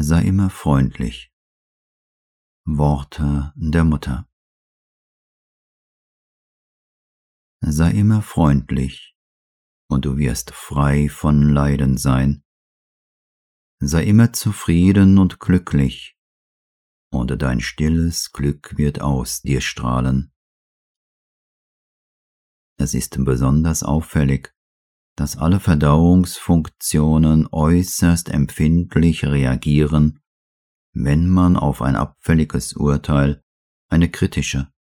Sei immer freundlich. Worte der Mutter. Sei immer freundlich, und du wirst frei von Leiden sein. Sei immer zufrieden und glücklich, und dein stilles Glück wird aus dir strahlen. Es ist besonders auffällig, dass alle Verdauungsfunktionen äußerst empfindlich reagieren, wenn man auf ein abfälliges Urteil eine kritische,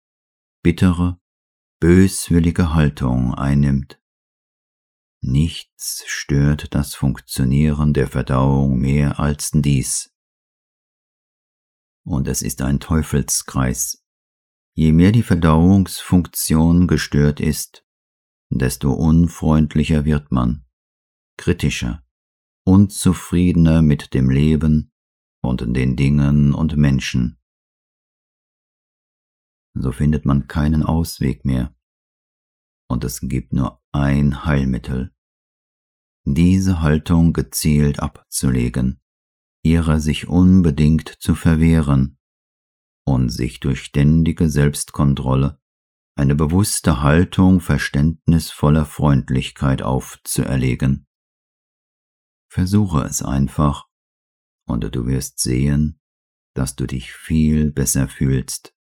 bittere, böswillige Haltung einnimmt. Nichts stört das Funktionieren der Verdauung mehr als dies. Und es ist ein Teufelskreis. Je mehr die Verdauungsfunktion gestört ist, desto unfreundlicher wird man, kritischer, unzufriedener mit dem Leben und den Dingen und Menschen. So findet man keinen Ausweg mehr, und es gibt nur ein Heilmittel, diese Haltung gezielt abzulegen, ihrer sich unbedingt zu verwehren und sich durch ständige Selbstkontrolle eine bewusste Haltung verständnisvoller Freundlichkeit aufzuerlegen. Versuche es einfach, und du wirst sehen, dass du dich viel besser fühlst.